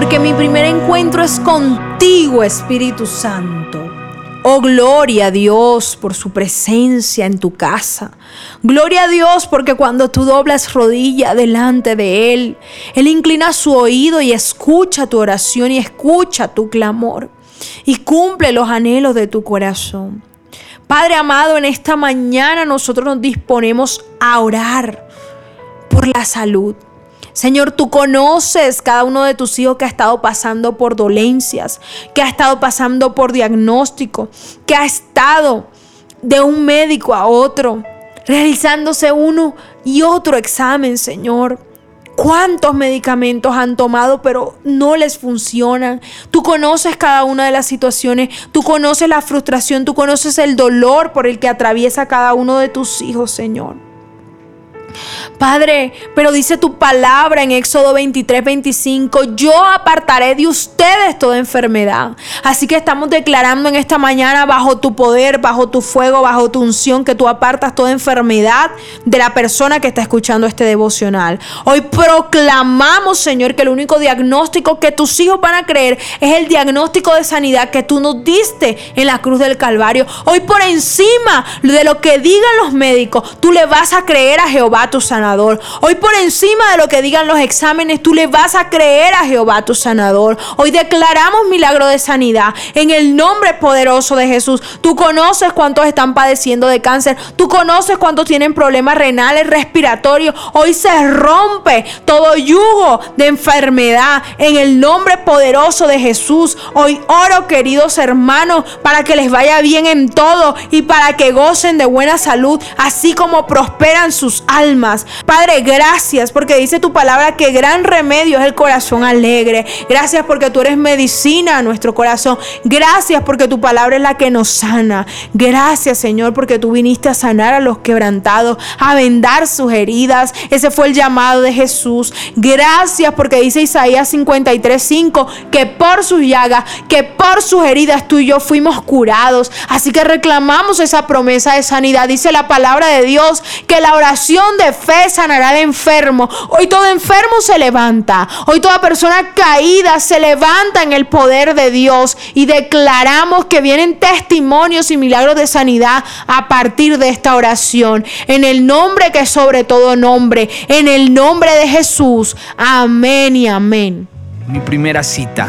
porque mi primer encuentro es contigo, Espíritu Santo. Oh, gloria a Dios por su presencia en tu casa. Gloria a Dios porque cuando tú doblas rodilla delante de Él, Él inclina su oído y escucha tu oración y escucha tu clamor y cumple los anhelos de tu corazón. Padre amado, en esta mañana nosotros nos disponemos a orar por la salud. Señor, tú conoces cada uno de tus hijos que ha estado pasando por dolencias, que ha estado pasando por diagnóstico, que ha estado de un médico a otro, realizándose uno y otro examen, Señor. ¿Cuántos medicamentos han tomado pero no les funcionan? Tú conoces cada una de las situaciones, tú conoces la frustración, tú conoces el dolor por el que atraviesa cada uno de tus hijos, Señor. Padre, pero dice tu palabra en Éxodo 23, 25, yo apartaré de ustedes toda enfermedad. Así que estamos declarando en esta mañana bajo tu poder, bajo tu fuego, bajo tu unción, que tú apartas toda enfermedad de la persona que está escuchando este devocional. Hoy proclamamos, Señor, que el único diagnóstico que tus hijos van a creer es el diagnóstico de sanidad que tú nos diste en la cruz del Calvario. Hoy por encima de lo que digan los médicos, tú le vas a creer a Jehová tu sanador. Hoy por encima de lo que digan los exámenes, tú le vas a creer a Jehová tu sanador. Hoy declaramos milagro de sanidad en el nombre poderoso de Jesús. Tú conoces cuántos están padeciendo de cáncer. Tú conoces cuántos tienen problemas renales, respiratorios. Hoy se rompe todo yugo de enfermedad en el nombre poderoso de Jesús. Hoy oro, queridos hermanos, para que les vaya bien en todo y para que gocen de buena salud, así como prosperan sus Padre, gracias porque dice tu palabra que gran remedio es el corazón alegre. Gracias porque tú eres medicina a nuestro corazón. Gracias porque tu palabra es la que nos sana. Gracias, Señor, porque tú viniste a sanar a los quebrantados, a vendar sus heridas. Ese fue el llamado de Jesús. Gracias porque dice Isaías 53:5 que por sus llagas, que por sus heridas tú y yo fuimos curados. Así que reclamamos esa promesa de sanidad. Dice la palabra de Dios que la oración de fe sanará al enfermo. Hoy todo enfermo se levanta. Hoy toda persona caída se levanta en el poder de Dios. Y declaramos que vienen testimonios y milagros de sanidad a partir de esta oración. En el nombre que es sobre todo nombre. En el nombre de Jesús. Amén y amén. Mi primera cita